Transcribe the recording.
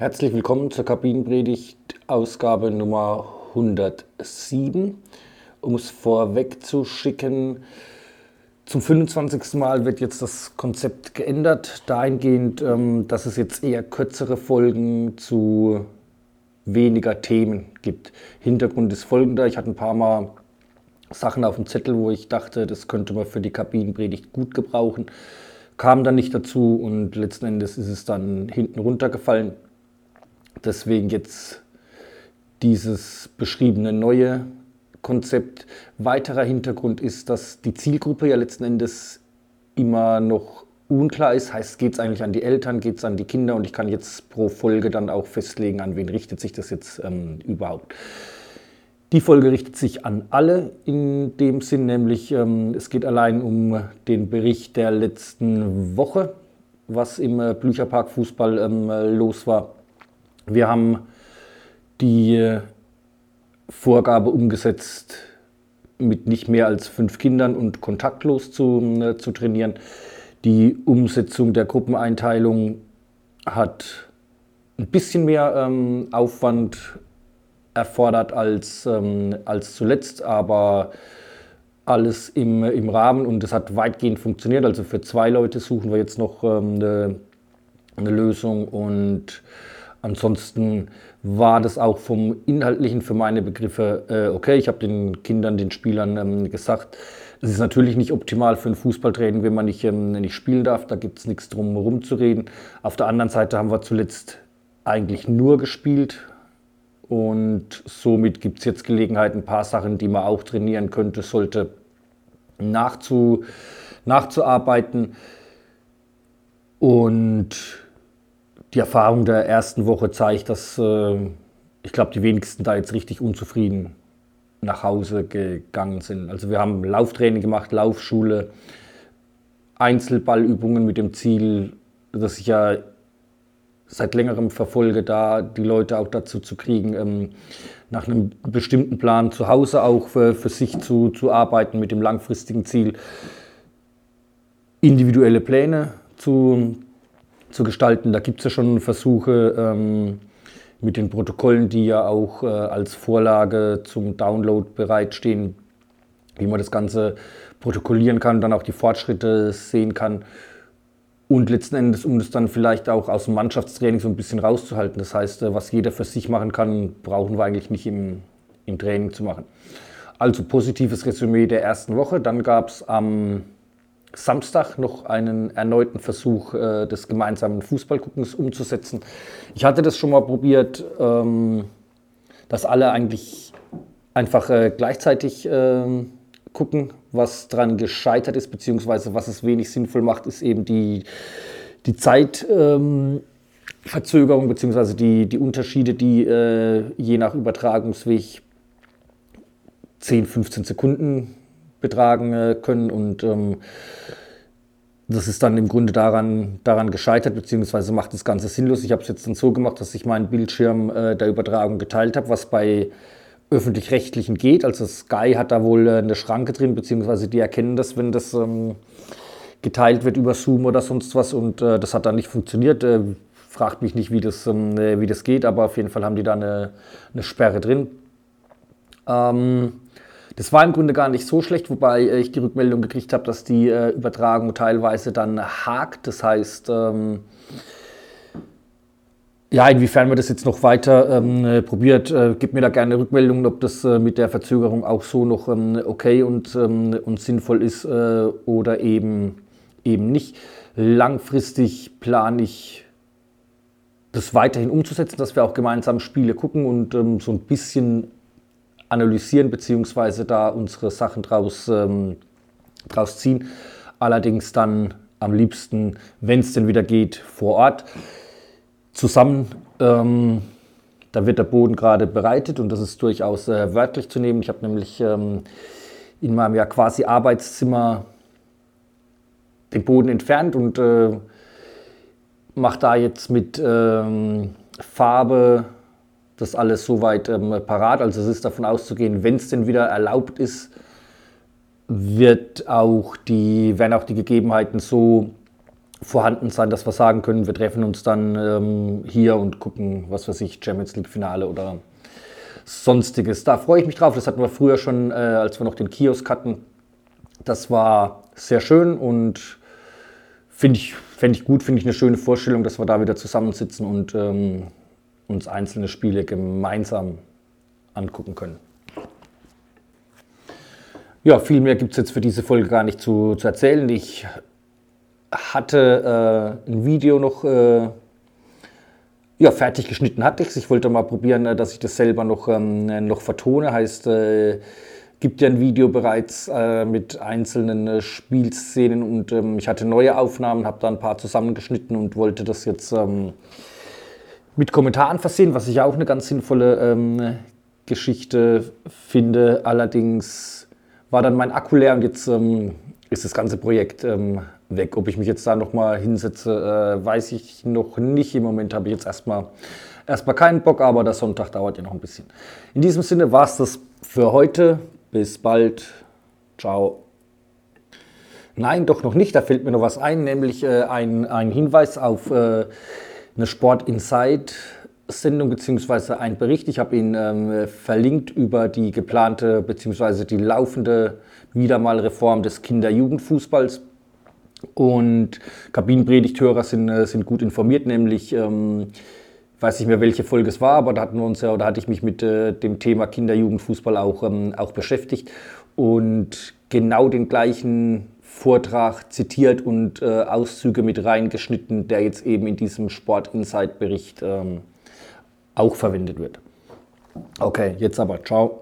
Herzlich willkommen zur Kabinenpredigt, Ausgabe Nummer 107. Um es vorweg zu schicken, zum 25. Mal wird jetzt das Konzept geändert, dahingehend, ähm, dass es jetzt eher kürzere Folgen zu weniger Themen gibt. Hintergrund ist folgender, ich hatte ein paar Mal Sachen auf dem Zettel, wo ich dachte, das könnte man für die Kabinenpredigt gut gebrauchen, kam dann nicht dazu und letzten Endes ist es dann hinten runtergefallen. Deswegen jetzt dieses beschriebene neue Konzept. Weiterer Hintergrund ist, dass die Zielgruppe ja letzten Endes immer noch unklar ist. Heißt, geht es eigentlich an die Eltern, geht es an die Kinder und ich kann jetzt pro Folge dann auch festlegen, an wen richtet sich das jetzt ähm, überhaupt. Die Folge richtet sich an alle in dem Sinn, nämlich ähm, es geht allein um den Bericht der letzten Woche, was im äh, Blücherpark Fußball ähm, los war. Wir haben die Vorgabe umgesetzt, mit nicht mehr als fünf Kindern und kontaktlos zu, äh, zu trainieren. Die Umsetzung der Gruppeneinteilung hat ein bisschen mehr ähm, Aufwand erfordert als, ähm, als zuletzt, aber alles im, im Rahmen und es hat weitgehend funktioniert. Also für zwei Leute suchen wir jetzt noch ähm, eine, eine Lösung und Ansonsten war das auch vom Inhaltlichen für meine Begriffe äh, okay. Ich habe den Kindern, den Spielern ähm, gesagt, es ist natürlich nicht optimal für ein Fußballtraining, wenn man nicht, ähm, nicht spielen darf. Da gibt es nichts drum herum zu reden. Auf der anderen Seite haben wir zuletzt eigentlich nur gespielt. Und somit gibt es jetzt Gelegenheit, ein paar Sachen, die man auch trainieren könnte, sollte, nachzu, nachzuarbeiten. Und die Erfahrung der ersten Woche zeigt, dass äh, ich glaube, die wenigsten da jetzt richtig unzufrieden nach Hause gegangen sind. Also wir haben Lauftraining gemacht, Laufschule, Einzelballübungen mit dem Ziel, dass ich ja seit längerem verfolge, da die Leute auch dazu zu kriegen, ähm, nach einem bestimmten Plan zu Hause auch für, für sich zu, zu arbeiten mit dem langfristigen Ziel, individuelle Pläne zu, zu gestalten. Da gibt es ja schon Versuche ähm, mit den Protokollen, die ja auch äh, als Vorlage zum Download bereitstehen, wie man das Ganze protokollieren kann, dann auch die Fortschritte sehen kann. Und letzten Endes, um das dann vielleicht auch aus dem Mannschaftstraining so ein bisschen rauszuhalten. Das heißt, äh, was jeder für sich machen kann, brauchen wir eigentlich nicht im, im Training zu machen. Also positives Resümee der ersten Woche. Dann gab es am Samstag noch einen erneuten Versuch äh, des gemeinsamen Fußballguckens umzusetzen. Ich hatte das schon mal probiert, ähm, dass alle eigentlich einfach äh, gleichzeitig äh, gucken. Was daran gescheitert ist, beziehungsweise was es wenig sinnvoll macht, ist eben die, die Zeitverzögerung, ähm, beziehungsweise die, die Unterschiede, die äh, je nach Übertragungsweg 10, 15 Sekunden betragen äh, können. Und ähm, das ist dann im Grunde daran, daran gescheitert, beziehungsweise macht das Ganze sinnlos. Ich habe es jetzt dann so gemacht, dass ich meinen Bildschirm äh, der Übertragung geteilt habe, was bei öffentlich-rechtlichen geht. Also Sky hat da wohl äh, eine Schranke drin, beziehungsweise die erkennen das, wenn das ähm, geteilt wird über Zoom oder sonst was. Und äh, das hat dann nicht funktioniert. Äh, fragt mich nicht, wie das, ähm, wie das geht, aber auf jeden Fall haben die da eine, eine Sperre drin. Ähm, das war im Grunde gar nicht so schlecht, wobei äh, ich die Rückmeldung gekriegt habe, dass die äh, Übertragung teilweise dann hakt. Das heißt, ähm, ja, inwiefern man das jetzt noch weiter ähm, äh, probiert, äh, gib mir da gerne Rückmeldungen, ob das äh, mit der Verzögerung auch so noch ähm, okay und, ähm, und sinnvoll ist äh, oder eben, eben nicht. Langfristig plane ich das weiterhin umzusetzen, dass wir auch gemeinsam Spiele gucken und ähm, so ein bisschen analysieren beziehungsweise da unsere Sachen draus, ähm, draus ziehen. Allerdings dann am liebsten, wenn es denn wieder geht, vor Ort zusammen. Ähm, da wird der Boden gerade bereitet und das ist durchaus äh, wörtlich zu nehmen. Ich habe nämlich ähm, in meinem ja quasi Arbeitszimmer den Boden entfernt und äh, mache da jetzt mit ähm, Farbe das alles soweit ähm, parat. Also es ist davon auszugehen, wenn es denn wieder erlaubt ist, wird auch die, werden auch die Gegebenheiten so vorhanden sein, dass wir sagen können, wir treffen uns dann ähm, hier und gucken, was weiß ich, Champions League Finale oder sonstiges. Da freue ich mich drauf. Das hatten wir früher schon, äh, als wir noch den Kiosk hatten. Das war sehr schön und finde ich, fänd ich gut, finde ich eine schöne Vorstellung, dass wir da wieder zusammensitzen und ähm, uns einzelne Spiele gemeinsam angucken können. Ja, viel mehr gibt es jetzt für diese Folge gar nicht zu, zu erzählen. Ich hatte äh, ein Video noch äh, ja, fertig geschnitten hatte ich Ich wollte mal probieren, äh, dass ich das selber noch, ähm, noch vertone. Heißt, äh, gibt ja ein Video bereits äh, mit einzelnen äh, Spielszenen und ähm, ich hatte neue Aufnahmen, habe da ein paar zusammengeschnitten und wollte das jetzt ähm, mit Kommentaren versehen, was ich auch eine ganz sinnvolle ähm, Geschichte finde. Allerdings war dann mein Akku leer und jetzt ähm, ist das ganze Projekt ähm, weg. Ob ich mich jetzt da nochmal hinsetze, äh, weiß ich noch nicht. Im Moment habe ich jetzt erstmal erstmal keinen Bock, aber der Sonntag dauert ja noch ein bisschen. In diesem Sinne war es das für heute. Bis bald. Ciao. Nein, doch noch nicht. Da fällt mir noch was ein, nämlich äh, ein, ein Hinweis auf äh, eine Sport Inside Sendung bzw. ein Bericht. Ich habe ihn ähm, verlinkt über die geplante bzw. die laufende wieder mal Reform des Kinder-Jugendfußballs. Und Kabinenpredigthörer sind, äh, sind gut informiert, nämlich, ähm, weiß nicht mehr, welche Folge es war, aber da hatten wir uns ja, oder hatte ich mich mit äh, dem Thema Kinder-Jugendfußball auch, ähm, auch beschäftigt und genau den gleichen Vortrag zitiert und äh, Auszüge mit reingeschnitten, der jetzt eben in diesem Sport Insight Bericht ähm, auch verwendet wird. Okay, jetzt aber, ciao.